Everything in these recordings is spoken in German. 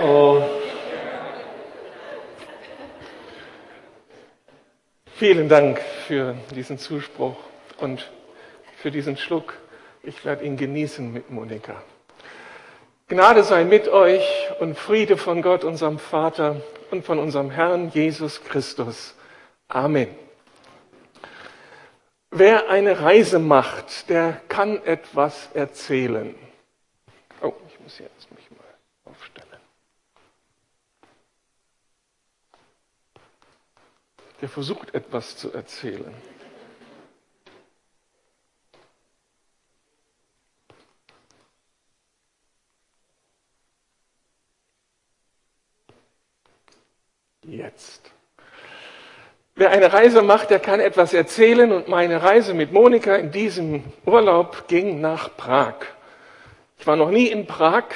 Oh. Vielen Dank für diesen Zuspruch und für diesen Schluck. Ich werde ihn genießen mit Monika. Gnade sei mit euch und Friede von Gott, unserem Vater und von unserem Herrn Jesus Christus. Amen. Wer eine Reise macht, der kann etwas erzählen. Oh, ich muss jetzt mich mal aufstellen. Der versucht etwas zu erzählen. Jetzt. Wer eine Reise macht, der kann etwas erzählen und meine Reise mit Monika in diesem Urlaub ging nach Prag. Ich war noch nie in Prag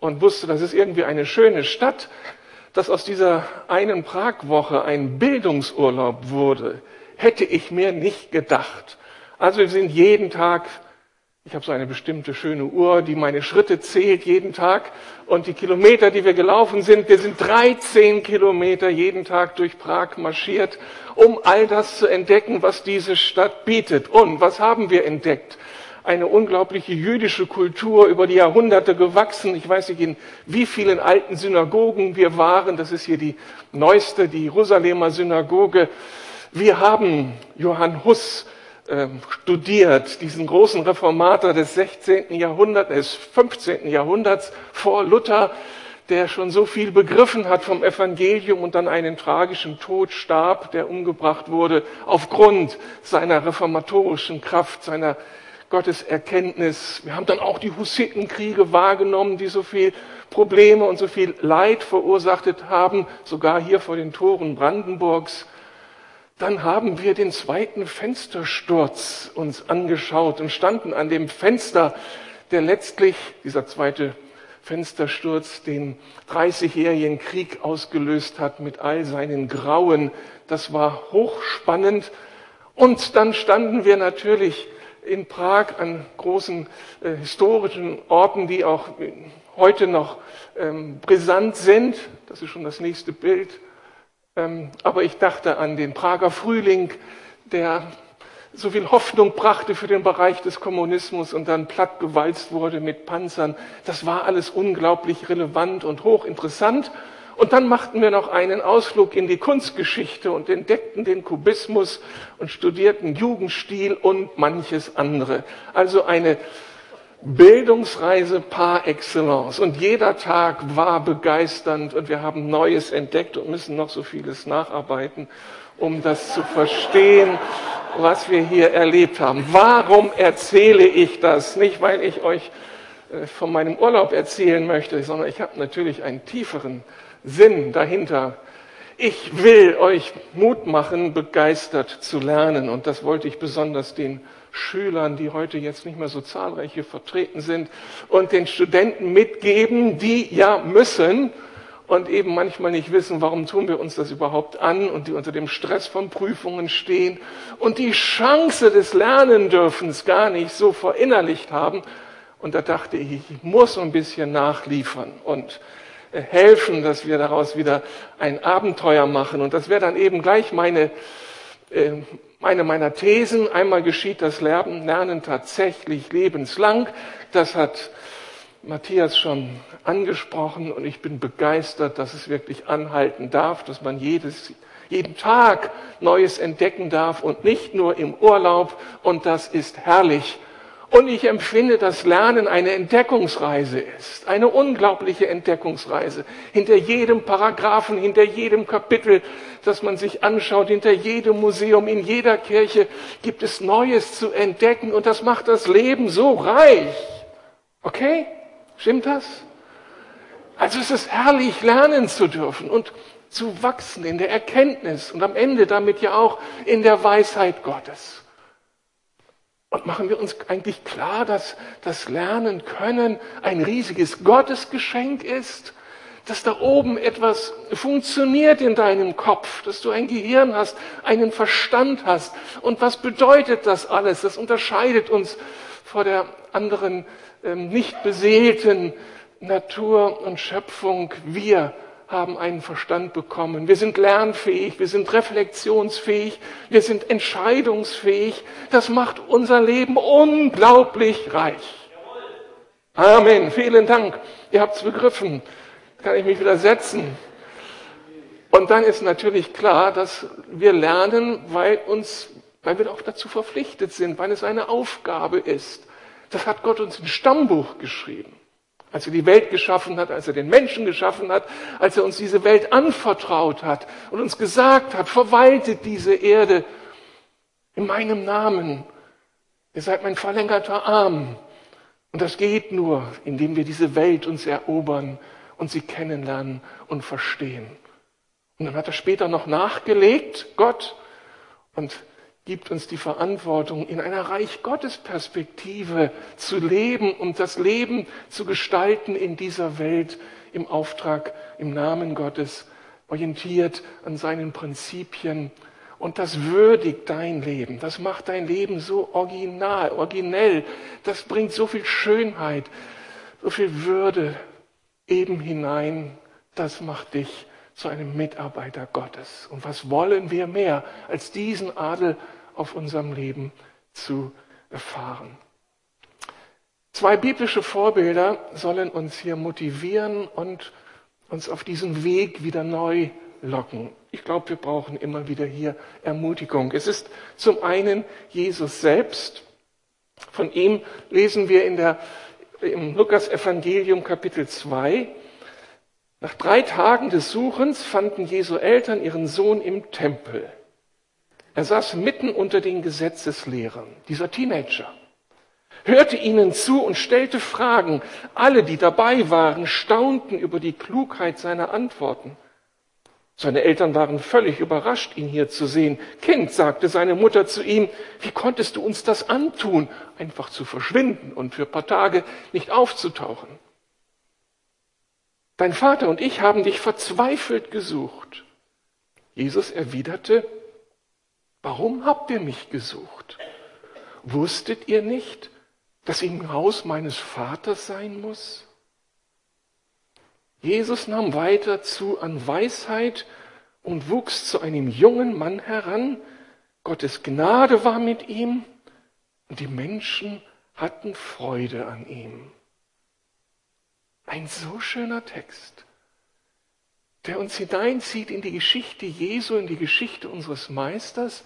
und wusste, das ist irgendwie eine schöne Stadt, dass aus dieser einen Pragwoche ein Bildungsurlaub wurde, hätte ich mir nicht gedacht. Also wir sind jeden Tag ich habe so eine bestimmte schöne Uhr, die meine Schritte zählt jeden Tag. Und die Kilometer, die wir gelaufen sind, wir sind 13 Kilometer jeden Tag durch Prag marschiert, um all das zu entdecken, was diese Stadt bietet. Und was haben wir entdeckt? Eine unglaubliche jüdische Kultur über die Jahrhunderte gewachsen. Ich weiß nicht, in wie vielen alten Synagogen wir waren. Das ist hier die neueste, die Jerusalemer Synagoge. Wir haben Johann Huss ähm, studiert, diesen großen Reformator des 16. Jahrhunderts, des 15. Jahrhunderts vor Luther, der schon so viel begriffen hat vom Evangelium und dann einen tragischen Tod starb, der umgebracht wurde aufgrund seiner reformatorischen Kraft, seiner Gotteserkenntnis. Wir haben dann auch die Hussitenkriege wahrgenommen, die so viel Probleme und so viel Leid verursacht haben, sogar hier vor den Toren Brandenburgs. Dann haben wir den zweiten Fenstersturz uns angeschaut und standen an dem Fenster, der letztlich, dieser zweite Fenstersturz, den 30-jährigen Krieg ausgelöst hat mit all seinen Grauen. Das war hochspannend. Und dann standen wir natürlich in Prag an großen äh, historischen Orten, die auch heute noch ähm, brisant sind. Das ist schon das nächste Bild. Ähm, aber ich dachte an den Prager Frühling, der so viel Hoffnung brachte für den Bereich des Kommunismus und dann plattgewalzt wurde mit Panzern. Das war alles unglaublich relevant und hochinteressant. Und dann machten wir noch einen Ausflug in die Kunstgeschichte und entdeckten den Kubismus und studierten Jugendstil und manches andere. Also eine Bildungsreise par excellence. Und jeder Tag war begeisternd und wir haben Neues entdeckt und müssen noch so vieles nacharbeiten, um das zu verstehen, was wir hier erlebt haben. Warum erzähle ich das? Nicht, weil ich euch äh, von meinem Urlaub erzählen möchte, sondern ich habe natürlich einen tieferen Sinn dahinter. Ich will euch Mut machen, begeistert zu lernen. Und das wollte ich besonders den Schülern, die heute jetzt nicht mehr so zahlreich hier vertreten sind, und den Studenten mitgeben, die ja müssen und eben manchmal nicht wissen, warum tun wir uns das überhaupt an und die unter dem Stress von Prüfungen stehen und die Chance des Lernendürfens gar nicht so verinnerlicht haben. Und da dachte ich, ich muss ein bisschen nachliefern und helfen, dass wir daraus wieder ein Abenteuer machen. Und das wäre dann eben gleich meine, äh, eine meiner Thesen. Einmal geschieht das Lernen tatsächlich lebenslang. Das hat Matthias schon angesprochen und ich bin begeistert, dass es wirklich anhalten darf, dass man jedes, jeden Tag Neues entdecken darf und nicht nur im Urlaub und das ist herrlich. Und ich empfinde, dass Lernen eine Entdeckungsreise ist, eine unglaubliche Entdeckungsreise. Hinter jedem Paragraphen, hinter jedem Kapitel, das man sich anschaut, hinter jedem Museum, in jeder Kirche gibt es Neues zu entdecken und das macht das Leben so reich. Okay? Stimmt das? Also es ist herrlich, lernen zu dürfen und zu wachsen in der Erkenntnis und am Ende damit ja auch in der Weisheit Gottes. Und machen wir uns eigentlich klar, dass das Lernen können ein riesiges Gottesgeschenk ist, dass da oben etwas funktioniert in deinem Kopf, dass du ein Gehirn hast, einen Verstand hast. Und was bedeutet das alles? Das unterscheidet uns vor der anderen ähm, nicht beseelten Natur und Schöpfung, wir haben einen Verstand bekommen. Wir sind lernfähig, wir sind reflexionsfähig, wir sind entscheidungsfähig. Das macht unser Leben unglaublich reich. Amen. Vielen Dank. Ihr habt es begriffen. Kann ich mich wieder setzen? Und dann ist natürlich klar, dass wir lernen, weil uns, weil wir auch dazu verpflichtet sind, weil es eine Aufgabe ist. Das hat Gott uns im Stammbuch geschrieben. Als er die Welt geschaffen hat, als er den Menschen geschaffen hat, als er uns diese Welt anvertraut hat und uns gesagt hat, verwaltet diese Erde in meinem Namen. Ihr seid mein verlängerter Arm. Und das geht nur, indem wir diese Welt uns erobern und sie kennenlernen und verstehen. Und dann hat er später noch nachgelegt, Gott, und gibt uns die Verantwortung, in einer Reich Gottes Perspektive zu leben und das Leben zu gestalten in dieser Welt im Auftrag, im Namen Gottes, orientiert an seinen Prinzipien. Und das würdigt dein Leben. Das macht dein Leben so original, originell. Das bringt so viel Schönheit, so viel Würde eben hinein. Das macht dich zu einem Mitarbeiter Gottes. Und was wollen wir mehr, als diesen Adel auf unserem Leben zu erfahren? Zwei biblische Vorbilder sollen uns hier motivieren und uns auf diesen Weg wieder neu locken. Ich glaube, wir brauchen immer wieder hier Ermutigung. Es ist zum einen Jesus selbst. Von ihm lesen wir in der, im Lukas Evangelium Kapitel 2. Nach drei Tagen des Suchens fanden Jesu Eltern ihren Sohn im Tempel. Er saß mitten unter den Gesetzeslehrern, dieser Teenager, hörte ihnen zu und stellte Fragen. Alle, die dabei waren, staunten über die Klugheit seiner Antworten. Seine Eltern waren völlig überrascht, ihn hier zu sehen. Kind, sagte seine Mutter zu ihm, wie konntest du uns das antun, einfach zu verschwinden und für ein paar Tage nicht aufzutauchen? Dein Vater und ich haben dich verzweifelt gesucht. Jesus erwiderte, warum habt ihr mich gesucht? Wusstet ihr nicht, dass ich im Haus meines Vaters sein muss? Jesus nahm weiter zu an Weisheit und wuchs zu einem jungen Mann heran. Gottes Gnade war mit ihm und die Menschen hatten Freude an ihm. Ein so schöner Text, der uns hineinzieht in die Geschichte Jesu, in die Geschichte unseres Meisters,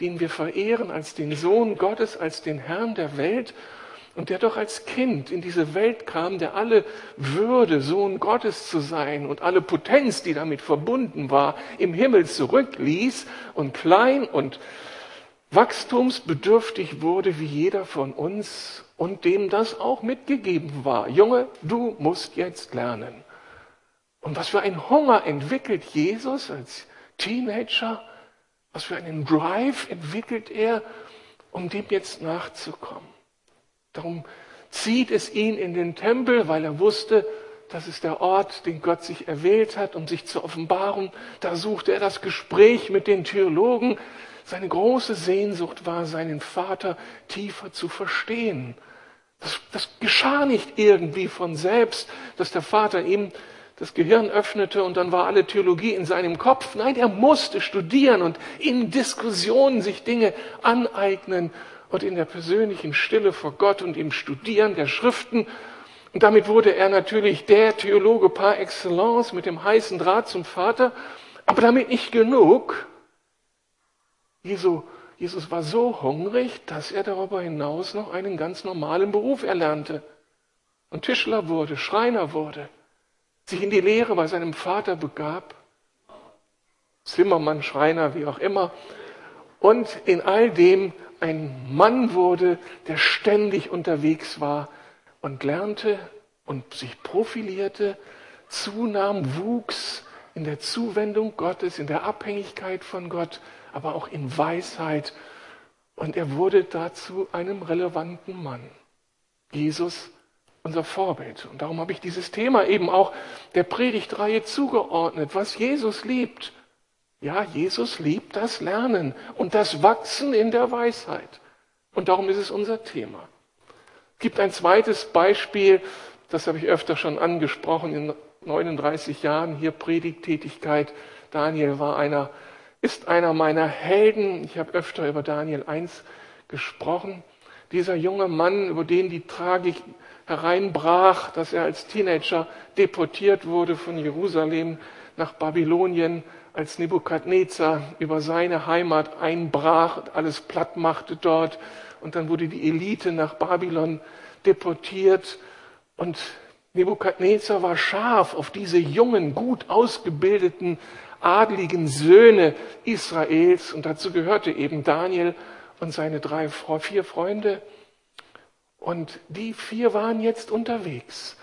den wir verehren als den Sohn Gottes, als den Herrn der Welt und der doch als Kind in diese Welt kam, der alle Würde, Sohn Gottes zu sein und alle Potenz, die damit verbunden war, im Himmel zurückließ und klein und wachstumsbedürftig wurde wie jeder von uns und dem das auch mitgegeben war. Junge, du musst jetzt lernen. Und was für ein Hunger entwickelt Jesus als Teenager, was für einen Drive entwickelt er, um dem jetzt nachzukommen. Darum zieht es ihn in den Tempel, weil er wusste, das ist der Ort, den Gott sich erwählt hat, um sich zu offenbaren. Da suchte er das Gespräch mit den Theologen, seine große Sehnsucht war, seinen Vater tiefer zu verstehen. Das, das geschah nicht irgendwie von selbst, dass der Vater ihm das Gehirn öffnete und dann war alle Theologie in seinem Kopf. Nein, er musste studieren und in Diskussionen sich Dinge aneignen und in der persönlichen Stille vor Gott und im Studieren der Schriften. Und damit wurde er natürlich der Theologe par excellence mit dem heißen Draht zum Vater. Aber damit nicht genug. Jesu, Jesus war so hungrig, dass er darüber hinaus noch einen ganz normalen Beruf erlernte. Und Tischler wurde, Schreiner wurde, sich in die Lehre bei seinem Vater begab, Zimmermann, Schreiner, wie auch immer, und in all dem ein Mann wurde, der ständig unterwegs war und lernte und sich profilierte, zunahm, wuchs in der Zuwendung Gottes, in der Abhängigkeit von Gott aber auch in Weisheit. Und er wurde dazu einem relevanten Mann. Jesus, unser Vorbild. Und darum habe ich dieses Thema eben auch der Predigtreihe zugeordnet, was Jesus liebt. Ja, Jesus liebt das Lernen und das Wachsen in der Weisheit. Und darum ist es unser Thema. Es gibt ein zweites Beispiel, das habe ich öfter schon angesprochen in 39 Jahren hier Predigtätigkeit. Daniel war einer, ist einer meiner Helden. Ich habe öfter über Daniel 1 gesprochen. Dieser junge Mann, über den die Tragik hereinbrach, dass er als Teenager deportiert wurde von Jerusalem nach Babylonien, als Nebukadnezar über seine Heimat einbrach und alles platt machte dort. Und dann wurde die Elite nach Babylon deportiert. Und Nebukadnezar war scharf auf diese jungen, gut ausgebildeten, adligen Söhne Israels. Und dazu gehörte eben Daniel und seine drei, vier Freunde. Und die vier waren jetzt unterwegs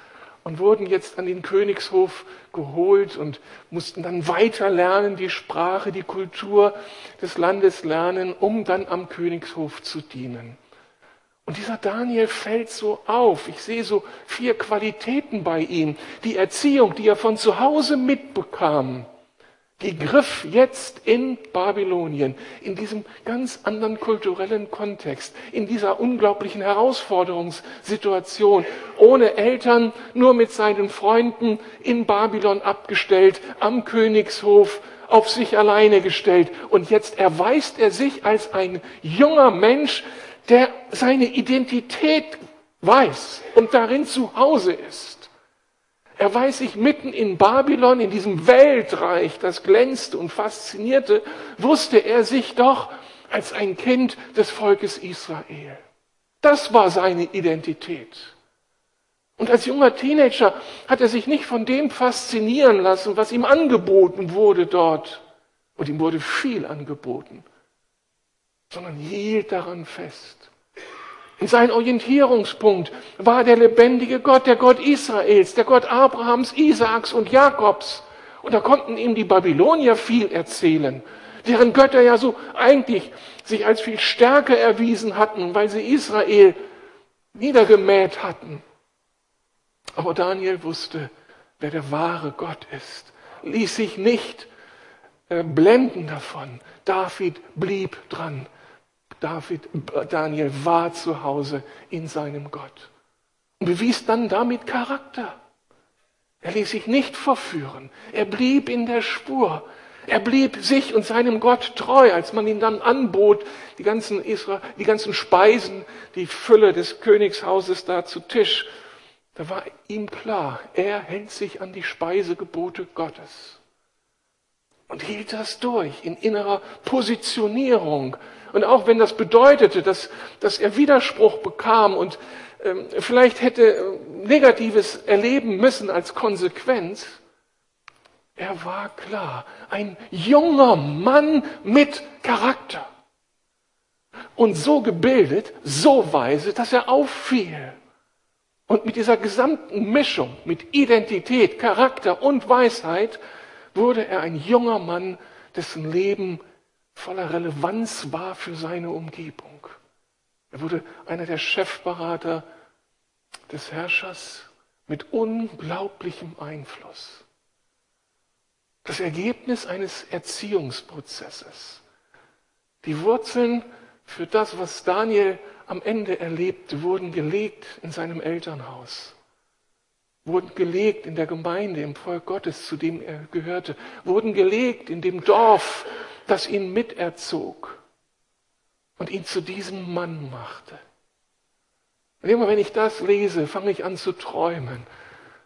und wurden jetzt an den Königshof geholt und mussten dann weiter lernen, die Sprache, die Kultur des Landes lernen, um dann am Königshof zu dienen. Und dieser Daniel fällt so auf. Ich sehe so vier Qualitäten bei ihm. Die Erziehung, die er von zu Hause mitbekam, die griff jetzt in Babylonien, in diesem ganz anderen kulturellen Kontext, in dieser unglaublichen Herausforderungssituation, ohne Eltern, nur mit seinen Freunden in Babylon abgestellt, am Königshof, auf sich alleine gestellt. Und jetzt erweist er sich als ein junger Mensch, der seine Identität weiß und darin zu Hause ist. Er weiß sich mitten in Babylon, in diesem Weltreich, das glänzte und faszinierte, wusste er sich doch als ein Kind des Volkes Israel. Das war seine Identität. Und als junger Teenager hat er sich nicht von dem faszinieren lassen, was ihm angeboten wurde dort. Und ihm wurde viel angeboten, sondern hielt daran fest. Sein Orientierungspunkt war der lebendige Gott, der Gott Israels, der Gott Abrahams, Isaaks und Jakobs. Und da konnten ihm die Babylonier viel erzählen, deren Götter ja so eigentlich sich als viel stärker erwiesen hatten, weil sie Israel niedergemäht hatten. Aber Daniel wusste, wer der wahre Gott ist, ließ sich nicht äh, blenden davon. David blieb dran. David, Daniel war zu Hause in seinem Gott und bewies dann damit Charakter. Er ließ sich nicht verführen. Er blieb in der Spur. Er blieb sich und seinem Gott treu, als man ihn dann anbot, die ganzen, Israel, die ganzen Speisen, die Fülle des Königshauses da zu Tisch. Da war ihm klar, er hält sich an die Speisegebote Gottes und hielt das durch in innerer Positionierung. Und auch wenn das bedeutete, dass, dass er Widerspruch bekam und ähm, vielleicht hätte äh, Negatives erleben müssen als Konsequenz, er war klar, ein junger Mann mit Charakter. Und so gebildet, so weise, dass er auffiel. Und mit dieser gesamten Mischung, mit Identität, Charakter und Weisheit, wurde er ein junger Mann, dessen Leben voller Relevanz war für seine Umgebung. Er wurde einer der Chefberater des Herrschers mit unglaublichem Einfluss. Das Ergebnis eines Erziehungsprozesses. Die Wurzeln für das, was Daniel am Ende erlebte, wurden gelegt in seinem Elternhaus wurden gelegt in der Gemeinde, im Volk Gottes, zu dem er gehörte, wurden gelegt in dem Dorf, das ihn miterzog und ihn zu diesem Mann machte. Und immer wenn ich das lese, fange ich an zu träumen.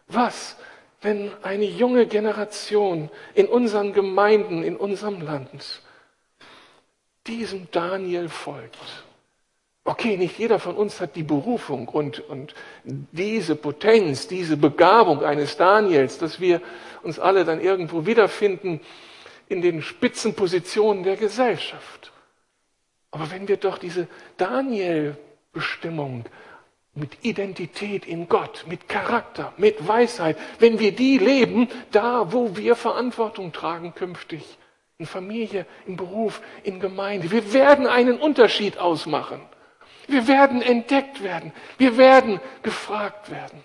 Was, wenn eine junge Generation in unseren Gemeinden, in unserem Land diesem Daniel folgt? Okay, nicht jeder von uns hat die Berufung und, und diese Potenz, diese Begabung eines Daniels, dass wir uns alle dann irgendwo wiederfinden in den Spitzenpositionen der Gesellschaft. Aber wenn wir doch diese Daniel-Bestimmung mit Identität in Gott, mit Charakter, mit Weisheit, wenn wir die leben, da wo wir Verantwortung tragen künftig, in Familie, im Beruf, in Gemeinde, wir werden einen Unterschied ausmachen. Wir werden entdeckt werden. Wir werden gefragt werden.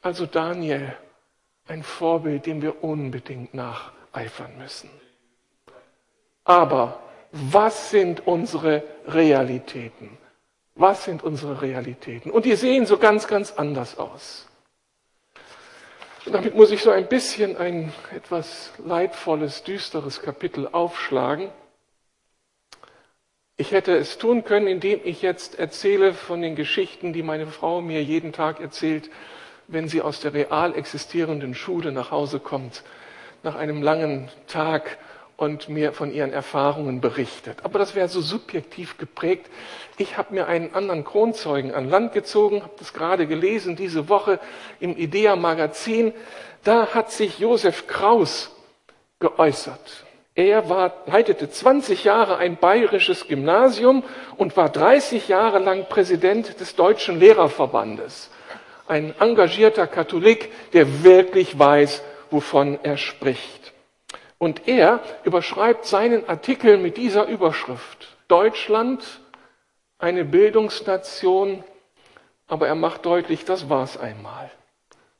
Also Daniel, ein Vorbild, dem wir unbedingt nacheifern müssen. Aber was sind unsere Realitäten? Was sind unsere Realitäten? Und die sehen so ganz, ganz anders aus. Und damit muss ich so ein bisschen ein etwas leidvolles, düsteres Kapitel aufschlagen. Ich hätte es tun können, indem ich jetzt erzähle von den Geschichten, die meine Frau mir jeden Tag erzählt, wenn sie aus der real existierenden Schule nach Hause kommt, nach einem langen Tag und mir von ihren Erfahrungen berichtet. Aber das wäre so subjektiv geprägt. Ich habe mir einen anderen Kronzeugen an Land gezogen, habe das gerade gelesen diese Woche im IDEA Magazin. Da hat sich Josef Kraus geäußert. Er war, leitete 20 Jahre ein bayerisches Gymnasium und war 30 Jahre lang Präsident des Deutschen Lehrerverbandes. Ein engagierter Katholik, der wirklich weiß, wovon er spricht. Und er überschreibt seinen Artikel mit dieser Überschrift. Deutschland, eine Bildungsnation, aber er macht deutlich, das war's einmal.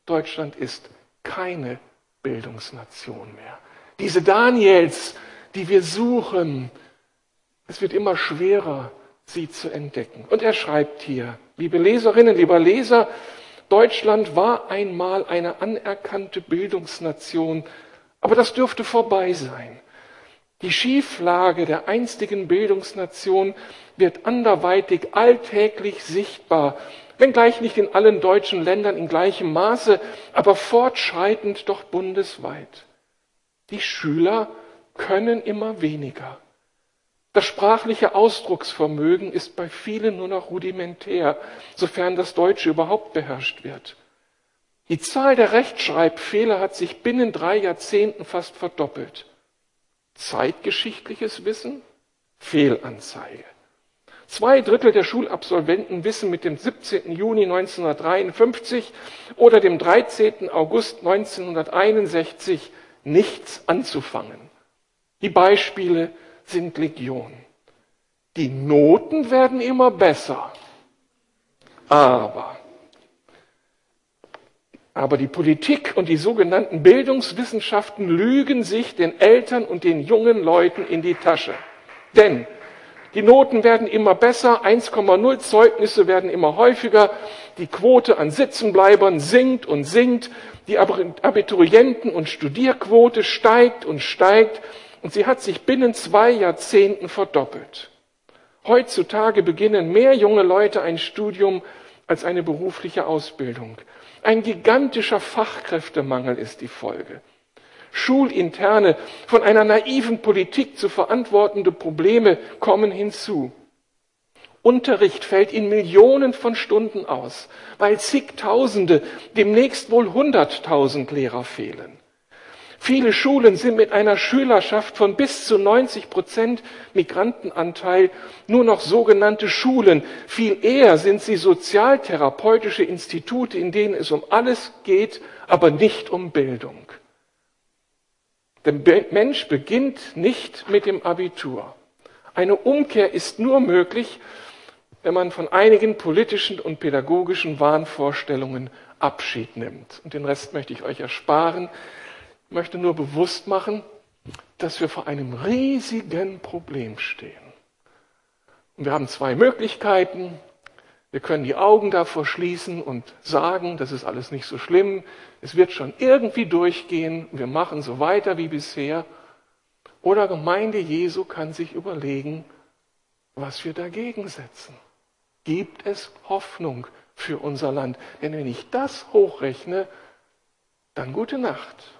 Deutschland ist keine Bildungsnation mehr. Diese Daniels, die wir suchen, es wird immer schwerer, sie zu entdecken. Und er schreibt hier, liebe Leserinnen, lieber Leser, Deutschland war einmal eine anerkannte Bildungsnation, aber das dürfte vorbei sein. Die Schieflage der einstigen Bildungsnation wird anderweitig alltäglich sichtbar, wenngleich nicht in allen deutschen Ländern in gleichem Maße, aber fortschreitend doch bundesweit. Die Schüler können immer weniger. Das sprachliche Ausdrucksvermögen ist bei vielen nur noch rudimentär, sofern das Deutsche überhaupt beherrscht wird. Die Zahl der Rechtschreibfehler hat sich binnen drei Jahrzehnten fast verdoppelt. Zeitgeschichtliches Wissen? Fehlanzeige. Zwei Drittel der Schulabsolventen wissen mit dem 17. Juni 1953 oder dem 13. August 1961 nichts anzufangen. Die Beispiele sind Legion. Die Noten werden immer besser. Aber, aber die Politik und die sogenannten Bildungswissenschaften lügen sich den Eltern und den jungen Leuten in die Tasche. Denn die Noten werden immer besser, 1,0 Zeugnisse werden immer häufiger, die Quote an Sitzenbleibern sinkt und sinkt, die Abiturienten- und Studierquote steigt und steigt und sie hat sich binnen zwei Jahrzehnten verdoppelt. Heutzutage beginnen mehr junge Leute ein Studium als eine berufliche Ausbildung. Ein gigantischer Fachkräftemangel ist die Folge schulinterne, von einer naiven Politik zu verantwortende Probleme kommen hinzu. Unterricht fällt in Millionen von Stunden aus, weil zigtausende, demnächst wohl hunderttausend Lehrer fehlen. Viele Schulen sind mit einer Schülerschaft von bis zu 90 Prozent Migrantenanteil nur noch sogenannte Schulen. Viel eher sind sie sozialtherapeutische Institute, in denen es um alles geht, aber nicht um Bildung. Der Mensch beginnt nicht mit dem Abitur. Eine Umkehr ist nur möglich, wenn man von einigen politischen und pädagogischen Wahnvorstellungen Abschied nimmt. Und den Rest möchte ich euch ersparen. Möchte nur bewusst machen, dass wir vor einem riesigen Problem stehen. Und wir haben zwei Möglichkeiten. Wir können die Augen davor schließen und sagen, das ist alles nicht so schlimm, es wird schon irgendwie durchgehen, wir machen so weiter wie bisher. Oder Gemeinde Jesu kann sich überlegen, was wir dagegen setzen. Gibt es Hoffnung für unser Land? Denn wenn ich das hochrechne, dann gute Nacht.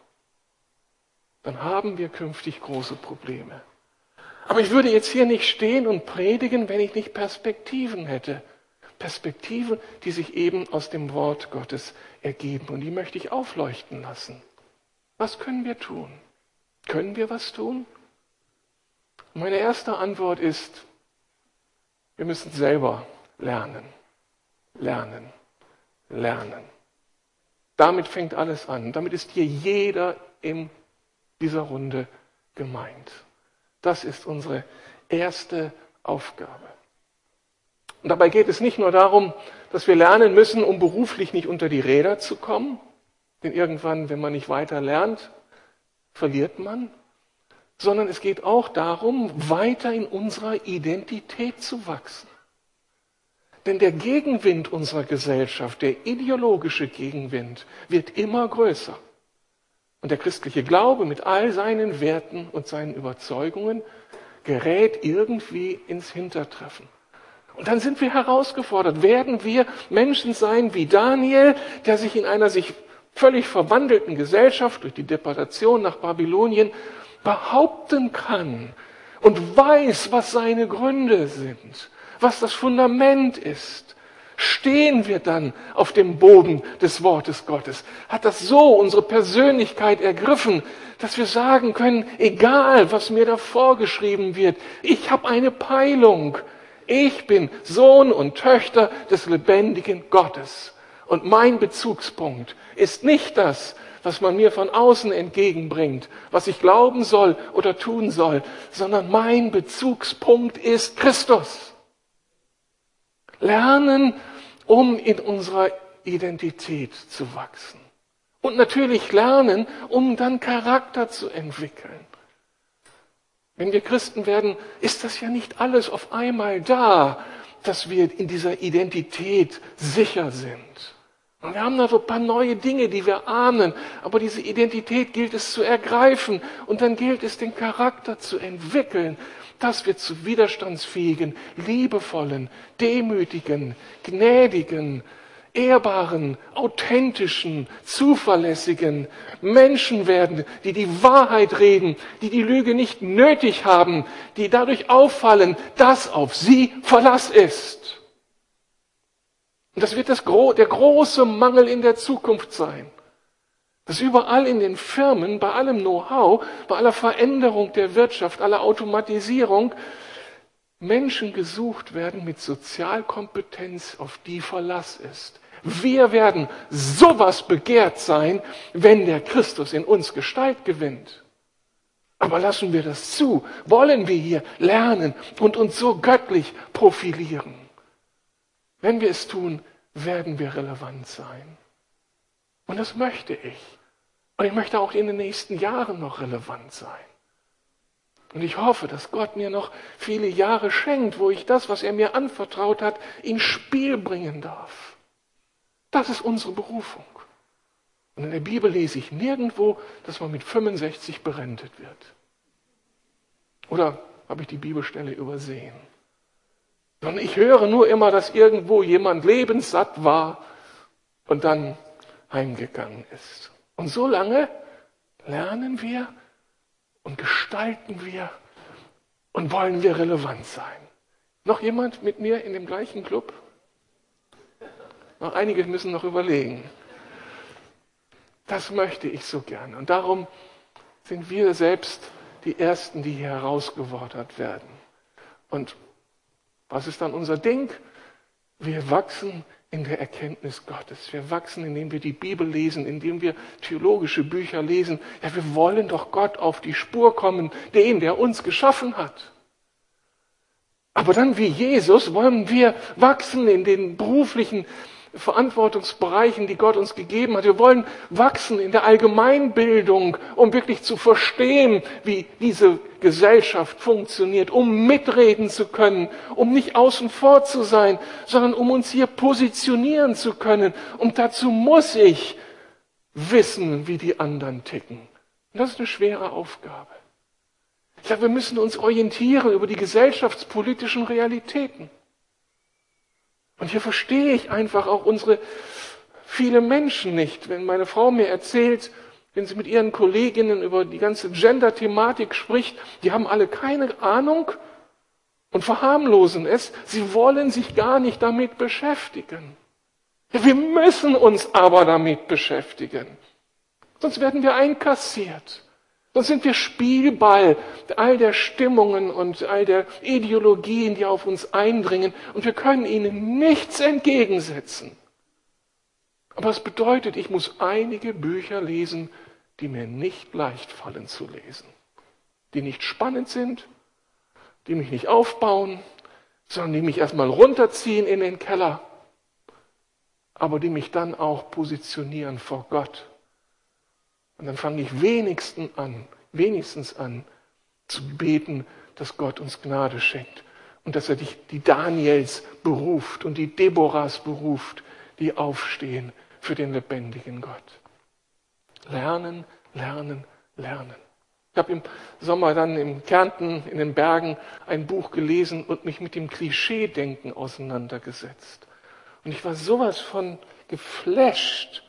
Dann haben wir künftig große Probleme. Aber ich würde jetzt hier nicht stehen und predigen, wenn ich nicht Perspektiven hätte. Perspektiven, die sich eben aus dem Wort Gottes ergeben. Und die möchte ich aufleuchten lassen. Was können wir tun? Können wir was tun? Meine erste Antwort ist, wir müssen selber lernen, lernen, lernen. Damit fängt alles an. Damit ist hier jeder in dieser Runde gemeint. Das ist unsere erste Aufgabe. Und dabei geht es nicht nur darum, dass wir lernen müssen, um beruflich nicht unter die Räder zu kommen, denn irgendwann, wenn man nicht weiter lernt, verliert man, sondern es geht auch darum, weiter in unserer Identität zu wachsen. Denn der Gegenwind unserer Gesellschaft, der ideologische Gegenwind, wird immer größer. Und der christliche Glaube mit all seinen Werten und seinen Überzeugungen gerät irgendwie ins Hintertreffen. Und dann sind wir herausgefordert. Werden wir Menschen sein wie Daniel, der sich in einer sich völlig verwandelten Gesellschaft durch die Deportation nach Babylonien behaupten kann und weiß, was seine Gründe sind, was das Fundament ist, stehen wir dann auf dem Boden des Wortes Gottes? Hat das so unsere Persönlichkeit ergriffen, dass wir sagen können, egal was mir da vorgeschrieben wird, ich habe eine Peilung. Ich bin Sohn und Töchter des lebendigen Gottes. Und mein Bezugspunkt ist nicht das, was man mir von außen entgegenbringt, was ich glauben soll oder tun soll, sondern mein Bezugspunkt ist Christus. Lernen, um in unserer Identität zu wachsen. Und natürlich lernen, um dann Charakter zu entwickeln. Wenn wir Christen werden, ist das ja nicht alles auf einmal da, dass wir in dieser Identität sicher sind. Und wir haben da so ein paar neue Dinge, die wir ahnen. Aber diese Identität gilt es zu ergreifen. Und dann gilt es, den Charakter zu entwickeln, dass wir zu widerstandsfähigen, liebevollen, demütigen, gnädigen, ehrbaren, authentischen, zuverlässigen Menschen werden, die die Wahrheit reden, die die Lüge nicht nötig haben, die dadurch auffallen, dass auf sie Verlass ist. Und das wird das, der große Mangel in der Zukunft sein. Dass überall in den Firmen, bei allem Know-how, bei aller Veränderung der Wirtschaft, aller Automatisierung, Menschen gesucht werden mit Sozialkompetenz, auf die Verlass ist. Wir werden sowas begehrt sein, wenn der Christus in uns Gestalt gewinnt. Aber lassen wir das zu? Wollen wir hier lernen und uns so göttlich profilieren? Wenn wir es tun, werden wir relevant sein. Und das möchte ich. Und ich möchte auch in den nächsten Jahren noch relevant sein. Und ich hoffe, dass Gott mir noch viele Jahre schenkt, wo ich das, was er mir anvertraut hat, ins Spiel bringen darf. Das ist unsere Berufung. Und in der Bibel lese ich nirgendwo, dass man mit 65 berentet wird. Oder habe ich die Bibelstelle übersehen? Sondern ich höre nur immer, dass irgendwo jemand lebenssatt war und dann heimgegangen ist. Und so lange lernen wir und gestalten wir und wollen wir relevant sein. Noch jemand mit mir in dem gleichen Club? Noch einige müssen noch überlegen. Das möchte ich so gerne. Und darum sind wir selbst die Ersten, die hier herausgefordert werden. Und was ist dann unser Ding? Wir wachsen in der Erkenntnis Gottes. Wir wachsen, indem wir die Bibel lesen, indem wir theologische Bücher lesen. Ja, wir wollen doch Gott auf die Spur kommen, den, der uns geschaffen hat. Aber dann wie Jesus wollen wir wachsen in den beruflichen Verantwortungsbereichen, die Gott uns gegeben hat. Wir wollen wachsen in der Allgemeinbildung, um wirklich zu verstehen, wie diese Gesellschaft funktioniert, um mitreden zu können, um nicht außen vor zu sein, sondern um uns hier positionieren zu können. Und dazu muss ich wissen, wie die anderen ticken. Und das ist eine schwere Aufgabe. Ich sage, wir müssen uns orientieren über die gesellschaftspolitischen Realitäten. Und hier verstehe ich einfach auch unsere viele Menschen nicht. Wenn meine Frau mir erzählt, wenn sie mit ihren Kolleginnen über die ganze Gender-Thematik spricht, die haben alle keine Ahnung und verharmlosen es. Sie wollen sich gar nicht damit beschäftigen. Ja, wir müssen uns aber damit beschäftigen. Sonst werden wir einkassiert. Sonst sind wir Spielball all der Stimmungen und all der Ideologien, die auf uns eindringen und wir können ihnen nichts entgegensetzen. Aber es bedeutet, ich muss einige Bücher lesen, die mir nicht leicht fallen zu lesen, die nicht spannend sind, die mich nicht aufbauen, sondern die mich erstmal runterziehen in den Keller, aber die mich dann auch positionieren vor Gott und dann fange ich wenigstens an, wenigstens an zu beten, dass Gott uns Gnade schenkt Und dass er dich, die Daniels beruft und die Deborahs beruft, die aufstehen für den lebendigen Gott. Lernen, lernen, lernen. Ich habe im Sommer dann im Kärnten in den Bergen ein Buch gelesen und mich mit dem Klischee-Denken auseinandergesetzt. Und ich war sowas von geflasht,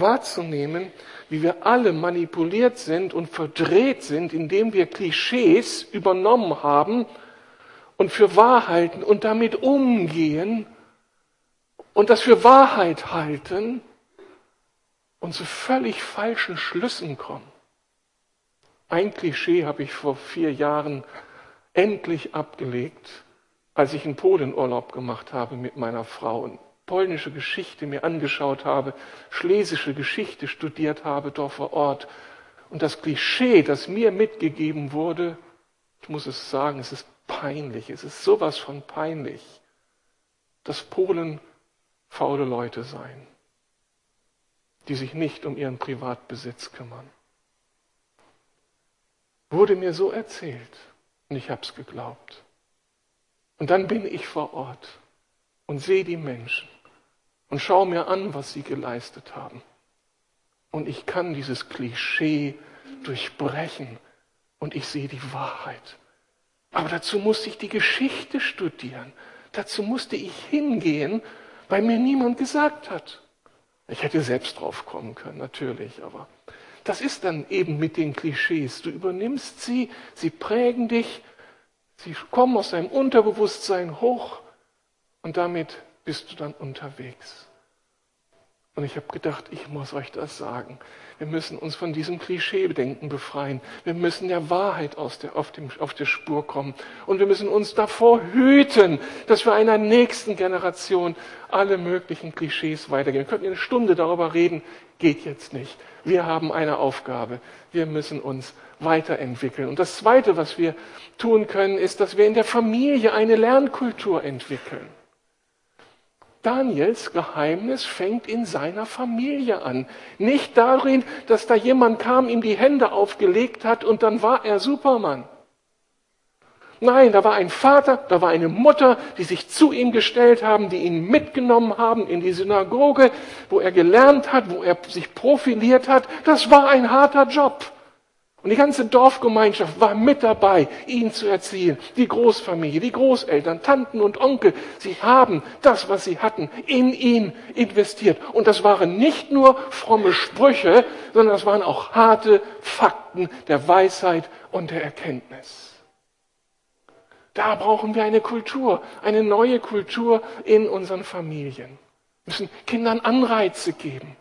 wahrzunehmen, wie wir alle manipuliert sind und verdreht sind, indem wir Klischees übernommen haben und für Wahrheiten und damit umgehen und das für Wahrheit halten und zu völlig falschen Schlüssen kommen. Ein Klischee habe ich vor vier Jahren endlich abgelegt, als ich in Polen Urlaub gemacht habe mit meiner Frau und polnische Geschichte mir angeschaut habe, schlesische Geschichte studiert habe dort vor Ort. Und das Klischee, das mir mitgegeben wurde, ich muss es sagen, es ist peinlich, es ist sowas von peinlich, dass Polen faule Leute seien, die sich nicht um ihren Privatbesitz kümmern. Wurde mir so erzählt und ich habe es geglaubt. Und dann bin ich vor Ort und sehe die Menschen und schaue mir an, was sie geleistet haben. Und ich kann dieses Klischee durchbrechen und ich sehe die Wahrheit. Aber dazu musste ich die Geschichte studieren. Dazu musste ich hingehen, weil mir niemand gesagt hat. Ich hätte selbst drauf kommen können, natürlich, aber das ist dann eben mit den Klischees. Du übernimmst sie, sie prägen dich, sie kommen aus deinem Unterbewusstsein hoch und damit bist du dann unterwegs. Und ich habe gedacht, ich muss euch das sagen. Wir müssen uns von diesem Klischeedenken befreien. Wir müssen der Wahrheit der, auf, dem, auf der Spur kommen. Und wir müssen uns davor hüten, dass wir einer nächsten Generation alle möglichen Klischees weitergeben. Wir könnten eine Stunde darüber reden, geht jetzt nicht. Wir haben eine Aufgabe. Wir müssen uns weiterentwickeln. Und das Zweite, was wir tun können, ist, dass wir in der Familie eine Lernkultur entwickeln. Daniels Geheimnis fängt in seiner Familie an. Nicht darin, dass da jemand kam, ihm die Hände aufgelegt hat und dann war er Superman. Nein, da war ein Vater, da war eine Mutter, die sich zu ihm gestellt haben, die ihn mitgenommen haben in die Synagoge, wo er gelernt hat, wo er sich profiliert hat. Das war ein harter Job. Und die ganze Dorfgemeinschaft war mit dabei, ihn zu erziehen. Die Großfamilie, die Großeltern, Tanten und Onkel, sie haben das, was sie hatten, in ihn investiert. Und das waren nicht nur fromme Sprüche, sondern das waren auch harte Fakten der Weisheit und der Erkenntnis. Da brauchen wir eine Kultur, eine neue Kultur in unseren Familien. Wir müssen Kindern Anreize geben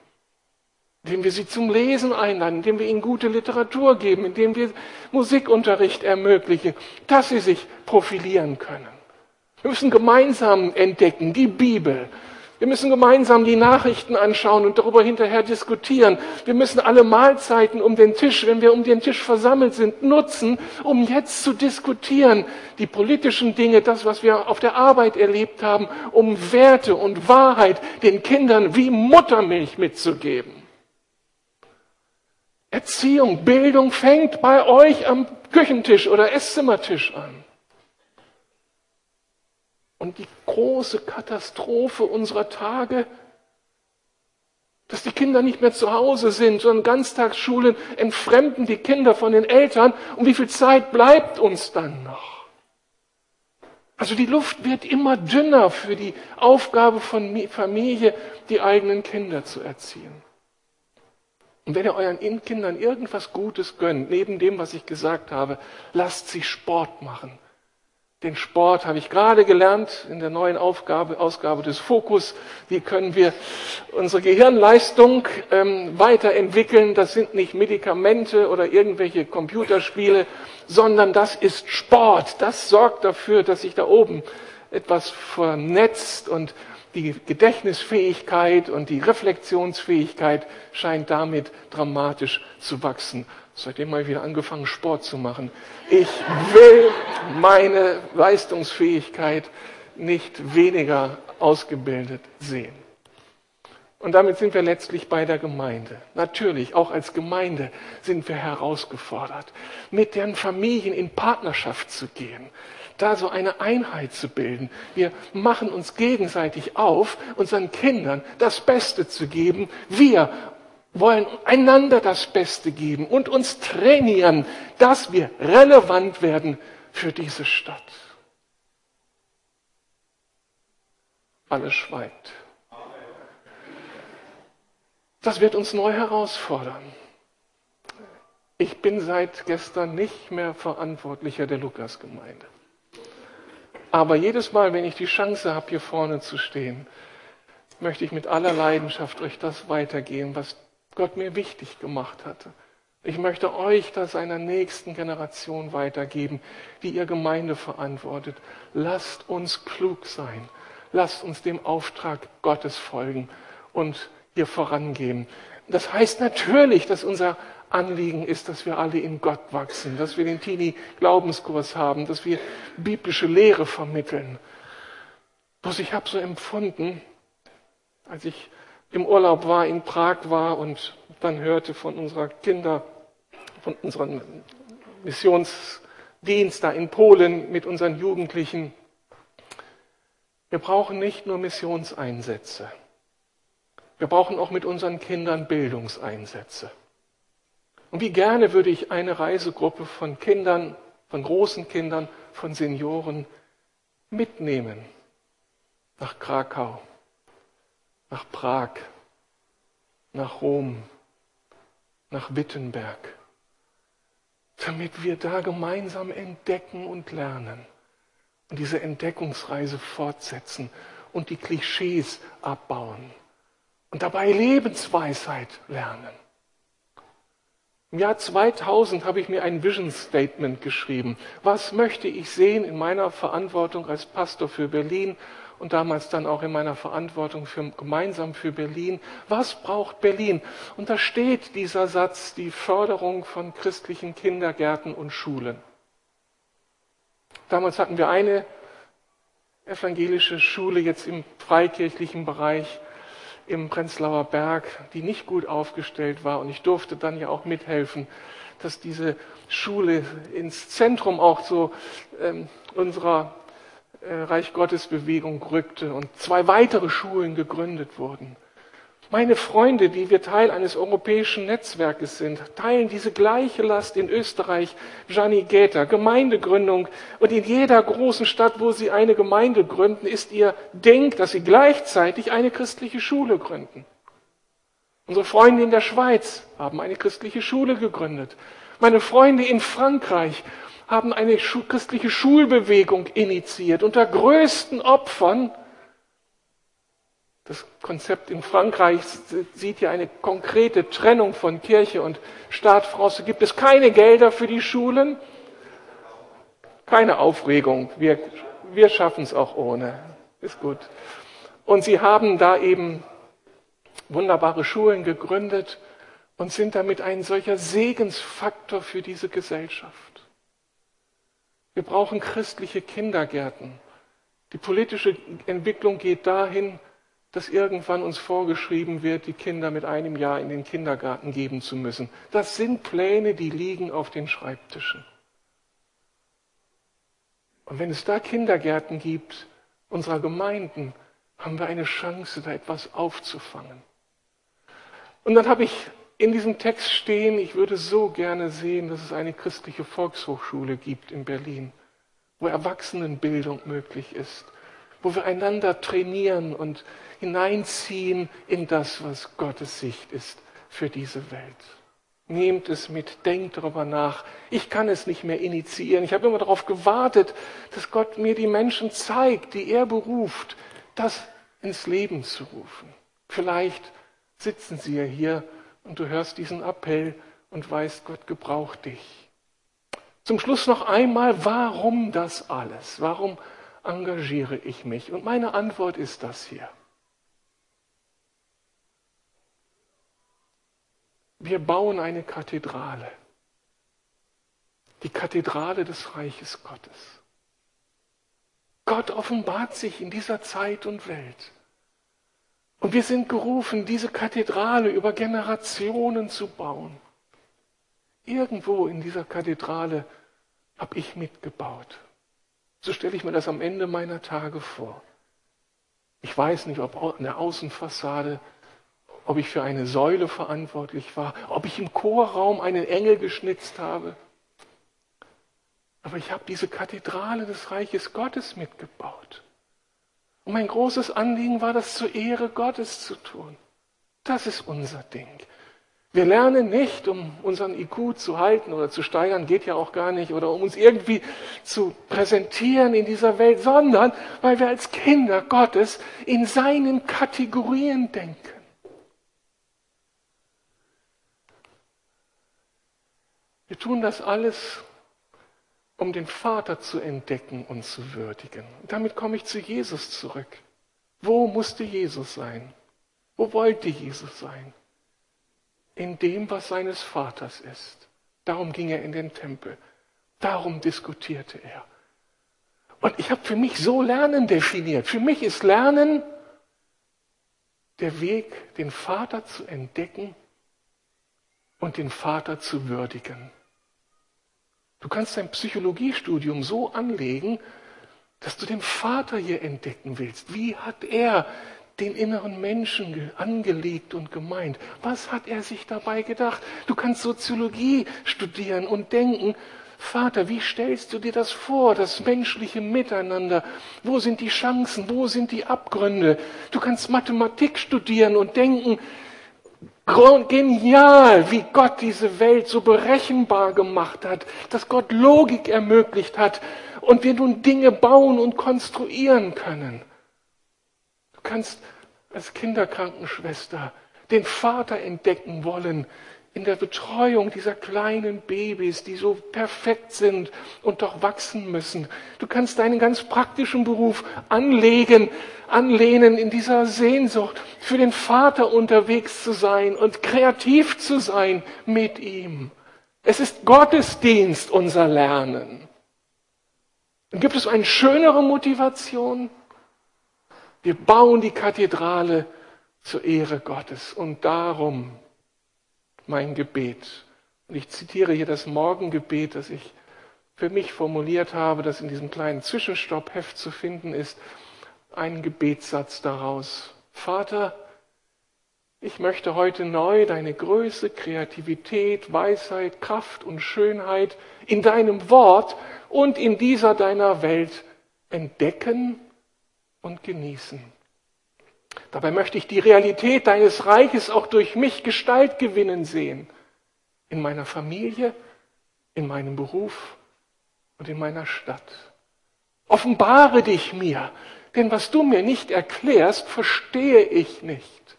indem wir sie zum Lesen einladen, indem wir ihnen gute Literatur geben, indem wir Musikunterricht ermöglichen, dass sie sich profilieren können. Wir müssen gemeinsam entdecken die Bibel. Wir müssen gemeinsam die Nachrichten anschauen und darüber hinterher diskutieren. Wir müssen alle Mahlzeiten um den Tisch, wenn wir um den Tisch versammelt sind, nutzen, um jetzt zu diskutieren. Die politischen Dinge, das, was wir auf der Arbeit erlebt haben, um Werte und Wahrheit den Kindern wie Muttermilch mitzugeben. Erziehung, Bildung fängt bei euch am Küchentisch oder Esszimmertisch an. Und die große Katastrophe unserer Tage, dass die Kinder nicht mehr zu Hause sind, sondern Ganztagsschulen entfremden die Kinder von den Eltern. Und wie viel Zeit bleibt uns dann noch? Also die Luft wird immer dünner für die Aufgabe von Familie, die eigenen Kinder zu erziehen. Und wenn ihr euren Kindern irgendwas Gutes gönnt, neben dem, was ich gesagt habe, lasst sie Sport machen. Den Sport habe ich gerade gelernt in der neuen Aufgabe, Ausgabe des Fokus. Wie können wir unsere Gehirnleistung ähm, weiterentwickeln? Das sind nicht Medikamente oder irgendwelche Computerspiele, sondern das ist Sport. Das sorgt dafür, dass sich da oben etwas vernetzt und die Gedächtnisfähigkeit und die Reflexionsfähigkeit scheint damit dramatisch zu wachsen. Seitdem habe ich wieder angefangen, Sport zu machen. Ich will meine Leistungsfähigkeit nicht weniger ausgebildet sehen. Und damit sind wir letztlich bei der Gemeinde. Natürlich, auch als Gemeinde sind wir herausgefordert, mit den Familien in Partnerschaft zu gehen, da so eine Einheit zu bilden. Wir machen uns gegenseitig auf, unseren Kindern das Beste zu geben. Wir wollen einander das Beste geben und uns trainieren, dass wir relevant werden für diese Stadt. Alles schweigt. Das wird uns neu herausfordern. Ich bin seit gestern nicht mehr Verantwortlicher der Lukasgemeinde. Aber jedes Mal, wenn ich die Chance habe, hier vorne zu stehen, möchte ich mit aller Leidenschaft euch das weitergeben, was Gott mir wichtig gemacht hatte. Ich möchte euch das einer nächsten Generation weitergeben, die ihr Gemeinde verantwortet. Lasst uns klug sein. Lasst uns dem Auftrag Gottes folgen und hier vorangehen. Das heißt natürlich, dass unser Anliegen ist, dass wir alle in Gott wachsen, dass wir den Teenie-Glaubenskurs haben, dass wir biblische Lehre vermitteln. Bloß ich habe so empfunden, als ich im Urlaub war, in Prag war und dann hörte von unserer Kinder, von unserem Missionsdienst da in Polen mit unseren Jugendlichen, wir brauchen nicht nur Missionseinsätze. Wir brauchen auch mit unseren Kindern Bildungseinsätze. Und wie gerne würde ich eine Reisegruppe von Kindern, von großen Kindern, von Senioren mitnehmen nach Krakau, nach Prag, nach Rom, nach Wittenberg, damit wir da gemeinsam entdecken und lernen und diese Entdeckungsreise fortsetzen und die Klischees abbauen und dabei Lebensweisheit lernen. Im Jahr 2000 habe ich mir ein Vision Statement geschrieben. Was möchte ich sehen in meiner Verantwortung als Pastor für Berlin und damals dann auch in meiner Verantwortung für, gemeinsam für Berlin? Was braucht Berlin? Und da steht dieser Satz, die Förderung von christlichen Kindergärten und Schulen. Damals hatten wir eine evangelische Schule jetzt im freikirchlichen Bereich im Prenzlauer Berg, die nicht gut aufgestellt war. Und ich durfte dann ja auch mithelfen, dass diese Schule ins Zentrum auch so ähm, unserer äh, Reich Gottes Bewegung rückte und zwei weitere Schulen gegründet wurden. Meine Freunde, die wir Teil eines europäischen Netzwerkes sind, teilen diese gleiche Last in Österreich, Gianni Geta, Gemeindegründung. Und in jeder großen Stadt, wo sie eine Gemeinde gründen, ist ihr Denk, dass sie gleichzeitig eine christliche Schule gründen. Unsere Freunde in der Schweiz haben eine christliche Schule gegründet. Meine Freunde in Frankreich haben eine christliche Schulbewegung initiiert unter größten Opfern das Konzept in Frankreich sieht ja eine konkrete Trennung von Kirche und Staat voraus. Gibt es keine Gelder für die Schulen? Keine Aufregung. Wir, wir schaffen es auch ohne. Ist gut. Und sie haben da eben wunderbare Schulen gegründet und sind damit ein solcher Segensfaktor für diese Gesellschaft. Wir brauchen christliche Kindergärten. Die politische Entwicklung geht dahin, dass irgendwann uns vorgeschrieben wird, die Kinder mit einem Jahr in den Kindergarten geben zu müssen. Das sind Pläne, die liegen auf den Schreibtischen. Und wenn es da Kindergärten gibt, unserer Gemeinden, haben wir eine Chance, da etwas aufzufangen. Und dann habe ich in diesem Text stehen, ich würde so gerne sehen, dass es eine christliche Volkshochschule gibt in Berlin, wo Erwachsenenbildung möglich ist, wo wir einander trainieren und hineinziehen in das, was Gottes Sicht ist für diese Welt. Nehmt es mit, denkt darüber nach. Ich kann es nicht mehr initiieren. Ich habe immer darauf gewartet, dass Gott mir die Menschen zeigt, die er beruft, das ins Leben zu rufen. Vielleicht sitzen sie ja hier und du hörst diesen Appell und weißt, Gott gebraucht dich. Zum Schluss noch einmal, warum das alles? Warum engagiere ich mich? Und meine Antwort ist das hier. Wir bauen eine Kathedrale. Die Kathedrale des Reiches Gottes. Gott offenbart sich in dieser Zeit und Welt. Und wir sind gerufen, diese Kathedrale über Generationen zu bauen. Irgendwo in dieser Kathedrale habe ich mitgebaut. So stelle ich mir das am Ende meiner Tage vor. Ich weiß nicht, ob an der Außenfassade, ob ich für eine Säule verantwortlich war, ob ich im Chorraum einen Engel geschnitzt habe. Aber ich habe diese Kathedrale des Reiches Gottes mitgebaut. Und mein großes Anliegen war, das zur Ehre Gottes zu tun. Das ist unser Ding. Wir lernen nicht, um unseren IQ zu halten oder zu steigern, geht ja auch gar nicht, oder um uns irgendwie zu präsentieren in dieser Welt, sondern weil wir als Kinder Gottes in seinen Kategorien denken. Wir tun das alles, um den Vater zu entdecken und zu würdigen. Und damit komme ich zu Jesus zurück. Wo musste Jesus sein? Wo wollte Jesus sein? In dem, was seines Vaters ist. Darum ging er in den Tempel. Darum diskutierte er. Und ich habe für mich so Lernen definiert. Für mich ist Lernen der Weg, den Vater zu entdecken und den Vater zu würdigen. Du kannst dein Psychologiestudium so anlegen, dass du den Vater hier entdecken willst. Wie hat er den inneren Menschen angelegt und gemeint? Was hat er sich dabei gedacht? Du kannst Soziologie studieren und denken, Vater, wie stellst du dir das vor, das menschliche Miteinander? Wo sind die Chancen? Wo sind die Abgründe? Du kannst Mathematik studieren und denken, Genial, wie Gott diese Welt so berechenbar gemacht hat, dass Gott Logik ermöglicht hat und wir nun Dinge bauen und konstruieren können. Du kannst als Kinderkrankenschwester den Vater entdecken wollen in der Betreuung dieser kleinen Babys, die so perfekt sind und doch wachsen müssen. Du kannst deinen ganz praktischen Beruf anlegen, anlehnen in dieser Sehnsucht, für den Vater unterwegs zu sein und kreativ zu sein mit ihm. Es ist Gottesdienst, unser Lernen. Und gibt es eine schönere Motivation? Wir bauen die Kathedrale zur Ehre Gottes und darum mein Gebet. Und ich zitiere hier das Morgengebet, das ich für mich formuliert habe, das in diesem kleinen Zwischenstoppheft zu finden ist. Ein Gebetssatz daraus. Vater, ich möchte heute neu deine Größe, Kreativität, Weisheit, Kraft und Schönheit in deinem Wort und in dieser deiner Welt entdecken und genießen. Dabei möchte ich die Realität deines Reiches auch durch mich Gestalt gewinnen sehen. In meiner Familie, in meinem Beruf und in meiner Stadt. Offenbare dich mir, denn was du mir nicht erklärst, verstehe ich nicht.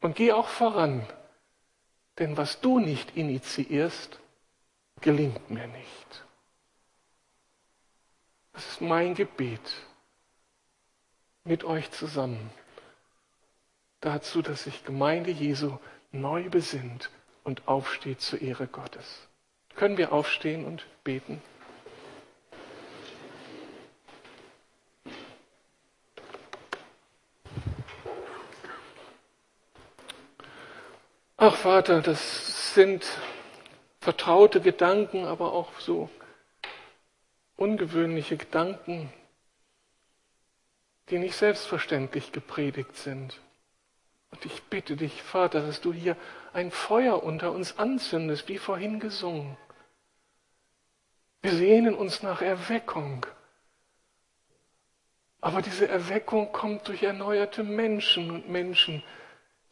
Und geh auch voran, denn was du nicht initiierst, gelingt mir nicht. Das ist mein Gebet mit euch zusammen dazu, dass sich Gemeinde Jesu neu besinnt und aufsteht zur Ehre Gottes. Können wir aufstehen und beten? Ach Vater, das sind vertraute Gedanken, aber auch so ungewöhnliche Gedanken, die nicht selbstverständlich gepredigt sind. Und ich bitte dich, Vater, dass du hier ein Feuer unter uns anzündest, wie vorhin gesungen. Wir sehnen uns nach Erweckung. Aber diese Erweckung kommt durch erneuerte Menschen und Menschen,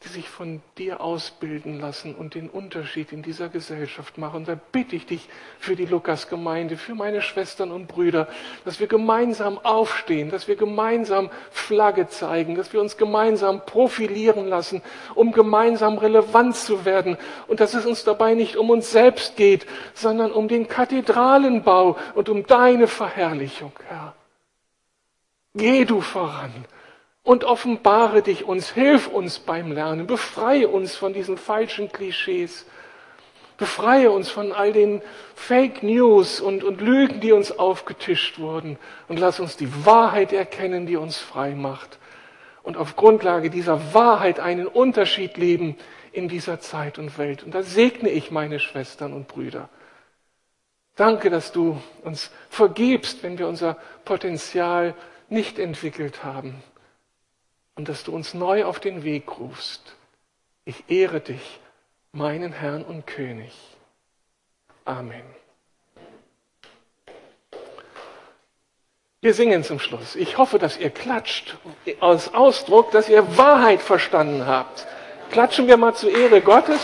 die sich von dir ausbilden lassen und den Unterschied in dieser Gesellschaft machen. Da bitte ich dich für die Lukasgemeinde, für meine Schwestern und Brüder, dass wir gemeinsam aufstehen, dass wir gemeinsam Flagge zeigen, dass wir uns gemeinsam profilieren lassen, um gemeinsam relevant zu werden und dass es uns dabei nicht um uns selbst geht, sondern um den Kathedralenbau und um deine Verherrlichung, Herr. Geh du voran und offenbare dich uns, hilf uns beim Lernen, befreie uns von diesen falschen Klischees, befreie uns von all den Fake News und, und Lügen, die uns aufgetischt wurden. Und lass uns die Wahrheit erkennen, die uns frei macht. Und auf Grundlage dieser Wahrheit einen Unterschied leben in dieser Zeit und Welt. Und da segne ich meine Schwestern und Brüder, Danke, dass du uns vergibst, wenn wir unser Potenzial nicht entwickelt haben und dass du uns neu auf den Weg rufst. Ich ehre dich, meinen Herrn und König. Amen. Wir singen zum Schluss. Ich hoffe, dass ihr klatscht als Ausdruck, dass ihr Wahrheit verstanden habt. Klatschen wir mal zur Ehre Gottes.